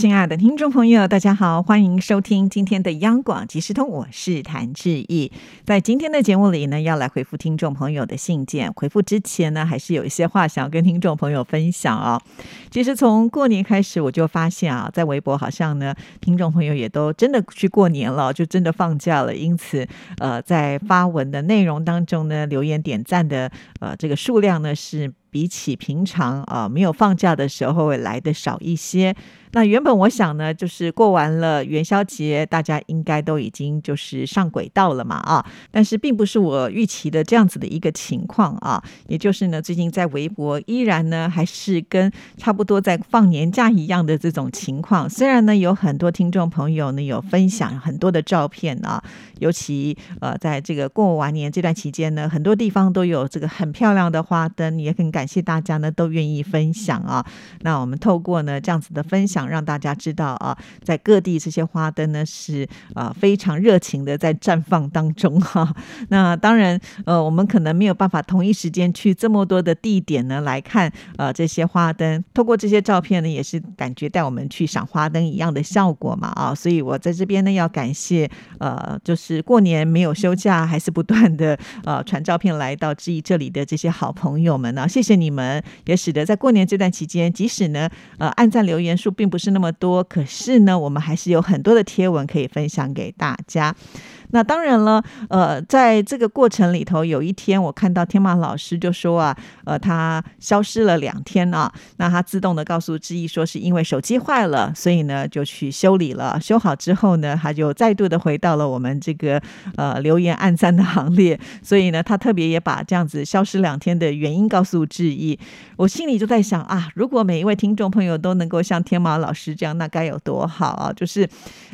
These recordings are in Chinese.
亲爱的听众朋友，大家好，欢迎收听今天的央广即时通，我是谭志毅。在今天的节目里呢，要来回复听众朋友的信件。回复之前呢，还是有一些话想要跟听众朋友分享哦。其实从过年开始，我就发现啊，在微博好像呢，听众朋友也都真的去过年了，就真的放假了。因此，呃，在发文的内容当中呢，留言点赞的呃这个数量呢，是比起平常啊没有放假的时候会来的少一些。那原本我想呢，就是过完了元宵节，大家应该都已经就是上轨道了嘛啊，但是并不是我预期的这样子的一个情况啊，也就是呢，最近在微博依然呢还是跟差不多在放年假一样的这种情况。虽然呢有很多听众朋友呢有分享很多的照片啊，尤其呃在这个过完年这段期间呢，很多地方都有这个很漂亮的花灯，也很感感谢大家呢都愿意分享啊。那我们透过呢这样子的分享。让大家知道啊，在各地这些花灯呢是啊非常热情的在绽放当中哈。那当然呃，我们可能没有办法同一时间去这么多的地点呢来看呃这些花灯。透过这些照片呢，也是感觉带我们去赏花灯一样的效果嘛啊。所以我在这边呢要感谢呃，就是过年没有休假，还是不断的呃传照片来到质疑这里的这些好朋友们呢，谢谢你们，也使得在过年这段期间，即使呢呃按赞留言数并不是那么多，可是呢，我们还是有很多的贴文可以分享给大家。那当然了，呃，在这个过程里头，有一天我看到天马老师就说啊，呃，他消失了两天啊，那他自动的告诉志毅说是因为手机坏了，所以呢就去修理了。修好之后呢，他就再度的回到了我们这个呃留言暗赞的行列。所以呢，他特别也把这样子消失两天的原因告诉志毅。我心里就在想啊，如果每一位听众朋友都能够像天马老师这样，那该有多好啊！就是，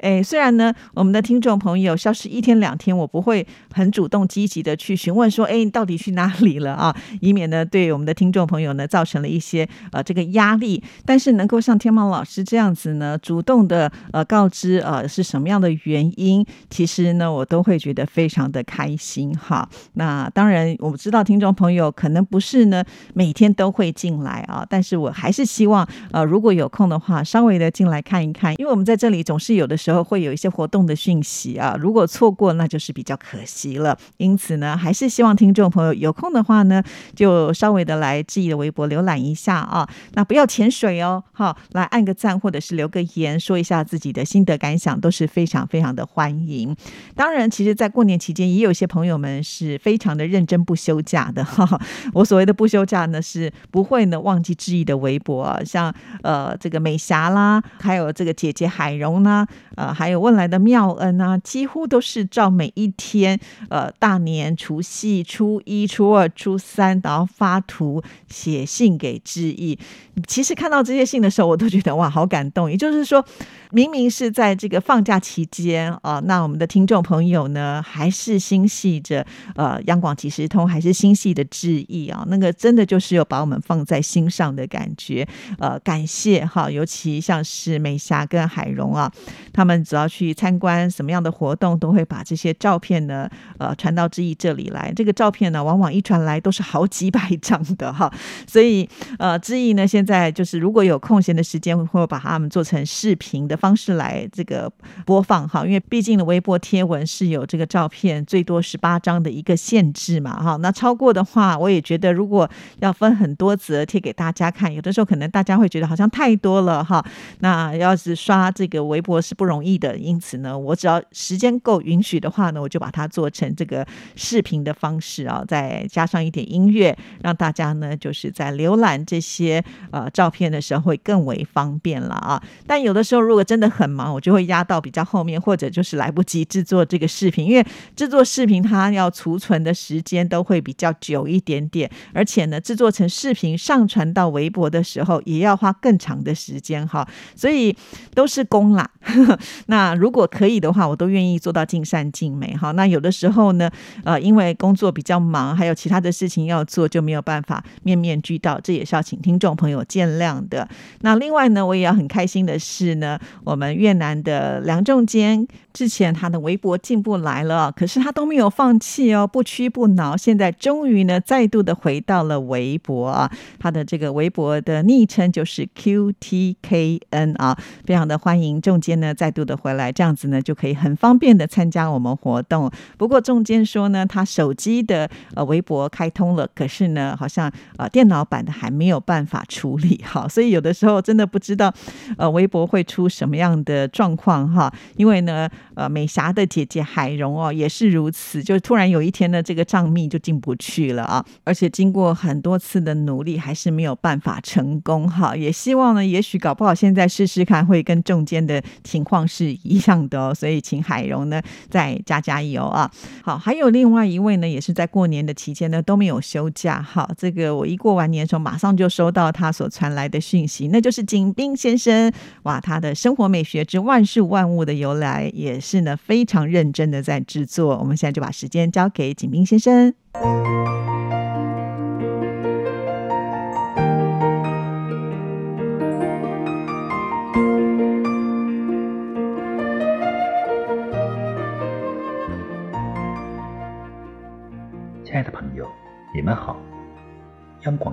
哎，虽然呢，我们的听众朋友消失一。一天两天，我不会很主动积极的去询问说，哎，你到底去哪里了啊？以免呢对我们的听众朋友呢造成了一些呃这个压力。但是能够像天猫老师这样子呢，主动的呃告知呃是什么样的原因，其实呢我都会觉得非常的开心哈。那当然我们知道听众朋友可能不是呢每天都会进来啊，但是我还是希望呃如果有空的话，稍微的进来看一看，因为我们在这里总是有的时候会有一些活动的讯息啊，如果错。过那就是比较可惜了，因此呢，还是希望听众朋友有空的话呢，就稍微的来志毅的微博浏览一下啊。那不要潜水哦，好，来按个赞或者是留个言，说一下自己的心得感想，都是非常非常的欢迎。当然，其实，在过年期间，也有些朋友们是非常的认真不休假的哈。我所谓的不休假呢，是不会呢忘记志毅的微博，像呃这个美霞啦，还有这个姐姐海蓉啦，呃还有问来的妙恩啊，几乎都是。照每一天，呃，大年除夕、初一、初二、初三，然后发图写信给致意。其实看到这些信的时候，我都觉得哇，好感动。也就是说。明明是在这个放假期间啊，那我们的听众朋友呢，还是心系着呃央广即时通，还是心系的致意啊，那个真的就是有把我们放在心上的感觉。呃，感谢哈，尤其像是美霞跟海荣啊，他们只要去参观什么样的活动，都会把这些照片呢，呃，传到致意这里来。这个照片呢，往往一传来都是好几百张的哈，所以呃，致意呢，现在就是如果有空闲的时间，会把它们做成视频的。方式来这个播放哈，因为毕竟的微博贴文是有这个照片最多十八张的一个限制嘛哈，那超过的话，我也觉得如果要分很多则贴给大家看，有的时候可能大家会觉得好像太多了哈。那要是刷这个微博是不容易的，因此呢，我只要时间够允允许的话呢，我就把它做成这个视频的方式啊，再加上一点音乐，让大家呢就是在浏览这些呃照片的时候会更为方便了啊。但有的时候如果真的很忙，我就会压到比较后面，或者就是来不及制作这个视频，因为制作视频它要储存的时间都会比较久一点点，而且呢，制作成视频上传到微博的时候也要花更长的时间哈，所以都是功啦。那如果可以的话，我都愿意做到尽尽善尽美哈。那有的时候呢，呃，因为工作比较忙，还有其他的事情要做，就没有办法面面俱到，这也是要请听众朋友见谅的。那另外呢，我也要很开心的是呢，我们越南的梁仲坚之前他的微博进步来了，可是他都没有放弃哦，不屈不挠，现在终于呢再度的回到了微博啊，他的这个微博的昵称就是 QTKN 啊，非常的欢迎仲坚呢再度的回来，这样子呢就可以很方便的参加我们活动。不过仲坚说呢，他手机的呃微博开通了，可是呢好像呃电脑版的还没有办法处理好，所以有的时候真的不知道呃微博会出什么样的状况哈，因为呢呃美霞的姐姐海蓉哦也是如此，就突然有一天呢这个账密就进不去了啊，而且经过很多次的努力还是没有办法成功哈，也希望呢也许搞不好现在试试看会跟中间的情况是一样的哦，所以请海蓉呢再加加油啊。好，还有另外一位呢也是在过年的期间呢都没有休假，好，这个我一过完年的时候马上就收到他所传来的讯息，那就是景斌先生哇，他的生活美学之万事万物的由来也是呢非常认真的在制作。我们现在就把时间交给景斌先生。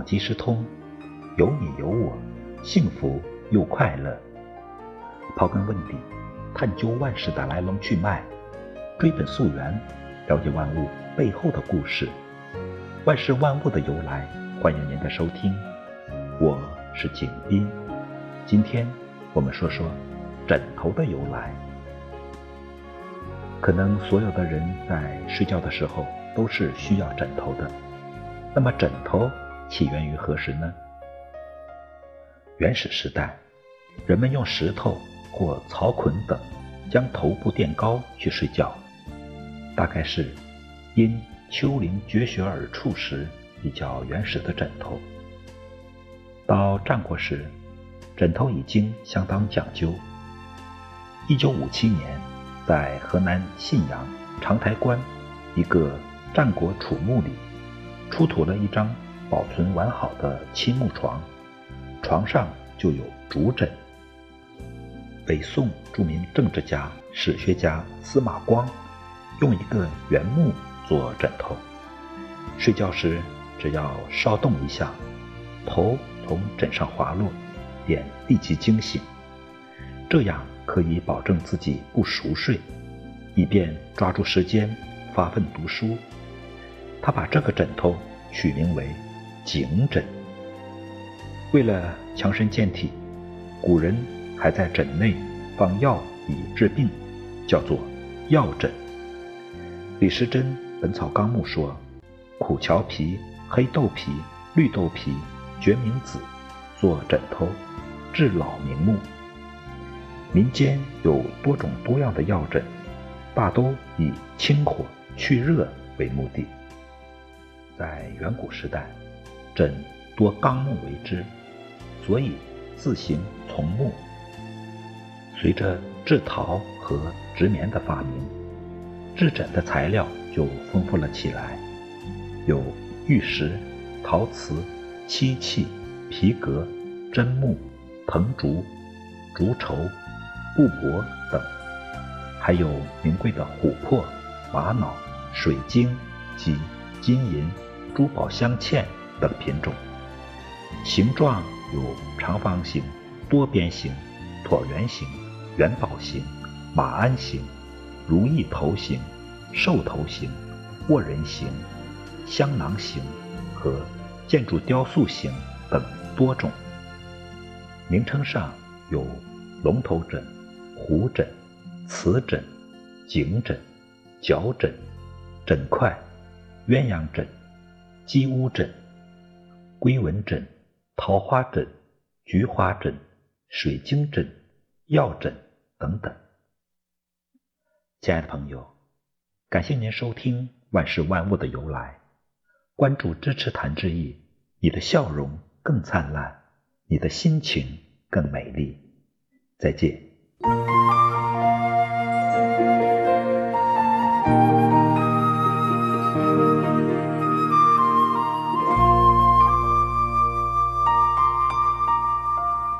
即时通，有你有我，幸福又快乐。刨根问底，探究万事的来龙去脉，追本溯源，了解万物背后的故事，万事万物的由来。欢迎您的收听，我是景斌。今天我们说说枕头的由来。可能所有的人在睡觉的时候都是需要枕头的。那么枕头起源于何时呢？原始时代，人们用石头或草捆等将头部垫高去睡觉，大概是因丘陵绝雪而处时比较原始的枕头。到战国时，枕头已经相当讲究。一九五七年，在河南信阳长台关一个战国楚墓里，出土了一张保存完好的漆木床，床上就有竹枕。北宋著名政治家、史学家司马光用一个原木做枕头，睡觉时只要稍动一下，头从枕上滑落，便立即惊醒，这样可以保证自己不熟睡，以便抓住时间发奋读书。他把这个枕头取名为颈枕。为了强身健体，古人还在枕内放药以治病，叫做药枕。李时珍《本草纲目》说：苦荞皮、黑豆皮、绿豆皮、决明子做枕头，治老明目。民间有多种多样的药枕，大都以清火去热为目的。在远古时代，枕多纲木为之，所以字形从木。随着制陶和植棉的发明，制枕的材料就丰富了起来，有玉石、陶瓷、漆器、皮革、真木、藤竹、竹绸、布帛等，还有名贵的琥珀、玛瑙、水晶及金银。珠宝镶嵌等品种，形状有长方形、多边形、椭圆形、元宝形、马鞍形、如意头形、兽头形、卧人形、香囊形和建筑雕塑形等多种。名称上有龙头枕、虎枕、瓷枕、颈枕、脚枕、枕块、鸳鸯枕。鸡乌枕、龟纹枕、桃花枕、菊花枕、水晶枕、药枕等等。亲爱的朋友，感谢您收听《万事万物的由来》，关注支持谭志毅，你的笑容更灿烂，你的心情更美丽。再见。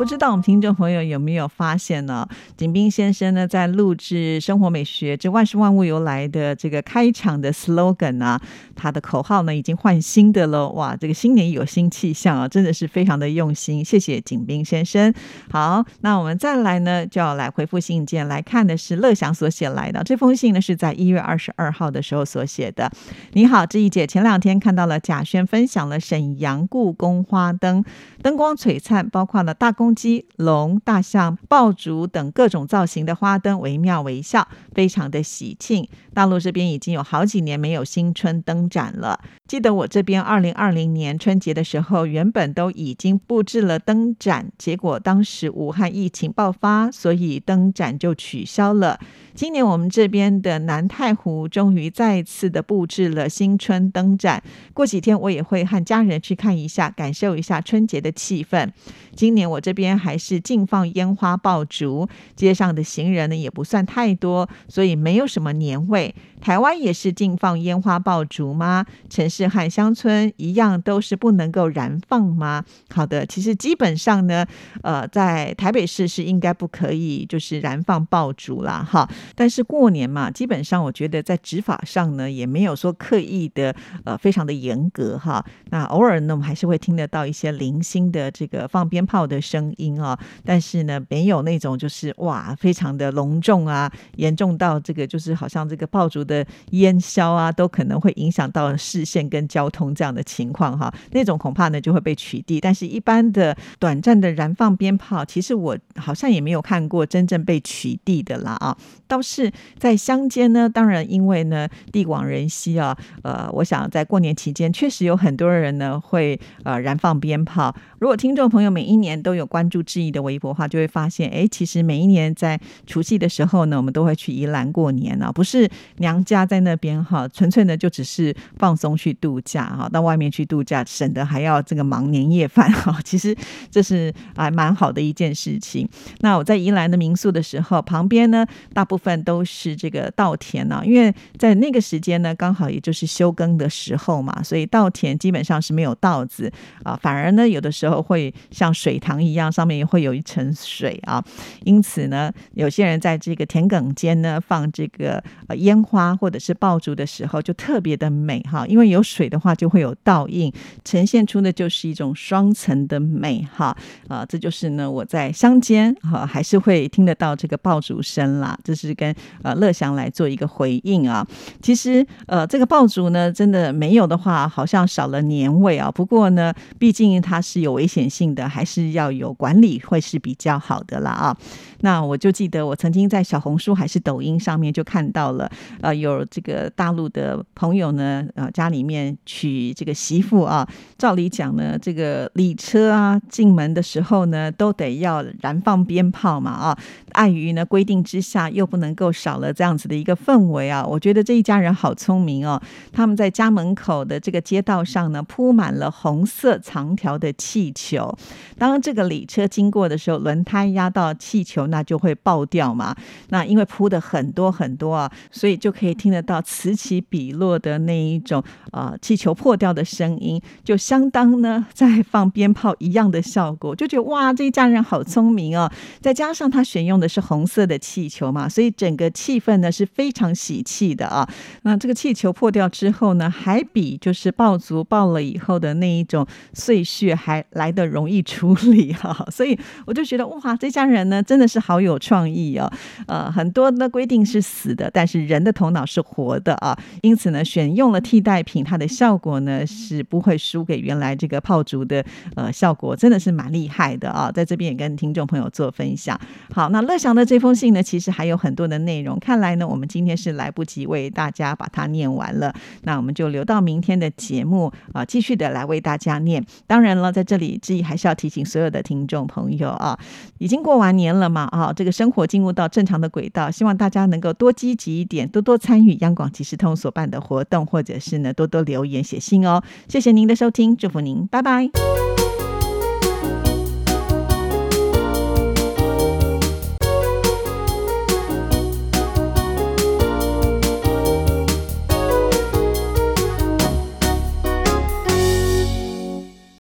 不知道我们听众朋友有没有发现呢？景斌先生呢，在录制《生活美学这万事万物由来》的这个开场的 slogan 啊，他的口号呢已经换新的了。哇，这个新年有新气象啊，真的是非常的用心。谢谢景斌先生。好，那我们再来呢，就要来回复信件，来看的是乐祥所写来的这封信呢，是在一月二十二号的时候所写的。你好，志毅姐，前两天看到了贾轩分享了沈阳故宫花灯，灯光璀璨，包括了大公。鸡、龙、大象、爆竹等各种造型的花灯惟妙惟肖，非常的喜庆。大陆这边已经有好几年没有新春灯展了。记得我这边二零二零年春节的时候，原本都已经布置了灯展，结果当时武汉疫情爆发，所以灯展就取消了。今年我们这边的南太湖终于再次的布置了新春灯展，过几天我也会和家人去看一下，感受一下春节的气氛。今年我这边还是禁放烟花爆竹，街上的行人呢也不算太多，所以没有什么年味。台湾也是禁放烟花爆竹吗？城是和乡村一样都是不能够燃放吗？好的，其实基本上呢，呃，在台北市是应该不可以就是燃放爆竹啦，哈。但是过年嘛，基本上我觉得在执法上呢，也没有说刻意的呃非常的严格哈。那偶尔呢，我们还是会听得到一些零星的这个放鞭炮的声音啊，但是呢，没有那种就是哇非常的隆重啊，严重到这个就是好像这个爆竹的烟消啊，都可能会影响到视线跟交通这样的情况哈。那种恐怕呢就会被取缔。但是一般的短暂的燃放鞭炮，其实我好像也没有看过真正被取缔的啦啊。倒是在乡间呢，当然因为呢地广人稀啊，呃，我想在过年期间确实有很多人呢会呃燃放鞭炮。如果听众朋友每一年都有关注志毅的微博话，就会发现，哎，其实每一年在除夕的时候呢，我们都会去宜兰过年啊，不是娘家在那边哈，纯粹呢就只是放松去度假哈，到外面去度假，省得还要这个忙年夜饭哈。其实这是还蛮好的一件事情。那我在宜兰的民宿的时候，旁边呢大部分都是这个稻田呢，因为在那个时间呢，刚好也就是休耕的时候嘛，所以稻田基本上是没有稻子啊，反而呢有的时候。会像水塘一样，上面也会有一层水啊。因此呢，有些人在这个田埂间呢放这个呃烟花或者是爆竹的时候，就特别的美哈。因为有水的话，就会有倒映，呈现出的就是一种双层的美哈。啊，这就是呢我在乡间哈还是会听得到这个爆竹声啦。这是跟呃乐祥来做一个回应啊。其实呃这个爆竹呢，真的没有的话，好像少了年味啊。不过呢，毕竟它是有。危险性的还是要有管理会是比较好的啦啊。那我就记得我曾经在小红书还是抖音上面就看到了，呃，有这个大陆的朋友呢，呃，家里面娶这个媳妇啊，照理讲呢，这个礼车啊进门的时候呢，都得要燃放鞭炮嘛啊。碍于呢规定之下，又不能够少了这样子的一个氛围啊。我觉得这一家人好聪明哦，他们在家门口的这个街道上呢，铺满了红色长条的气球。当这个礼车经过的时候，轮胎压到气球，那就会爆掉嘛。那因为铺的很多很多啊，所以就可以听得到此起彼落的那一种呃气球破掉的声音，就相当呢在放鞭炮一样的效果。就觉得哇，这一家人好聪明哦。再加上他选用的是红色的气球嘛，所以整个气氛呢是非常喜气的啊。那这个气球破掉之后呢，还比就是爆竹爆了以后的那一种碎屑还来得容易处理哈。所以我就觉得哇，这家人呢真的是。好有创意哦，呃，很多的规定是死的，但是人的头脑是活的啊，因此呢，选用了替代品，它的效果呢是不会输给原来这个炮竹的呃效果，真的是蛮厉害的啊，在这边也跟听众朋友做分享。好，那乐祥的这封信呢，其实还有很多的内容，看来呢，我们今天是来不及为大家把它念完了，那我们就留到明天的节目啊，继续的来为大家念。当然了，在这里志毅还是要提醒所有的听众朋友啊，已经过完年了嘛。啊，这个生活进入到正常的轨道，希望大家能够多积极一点，多多参与央广即时通所办的活动，或者是呢多多留言写信哦。谢谢您的收听，祝福您，拜拜。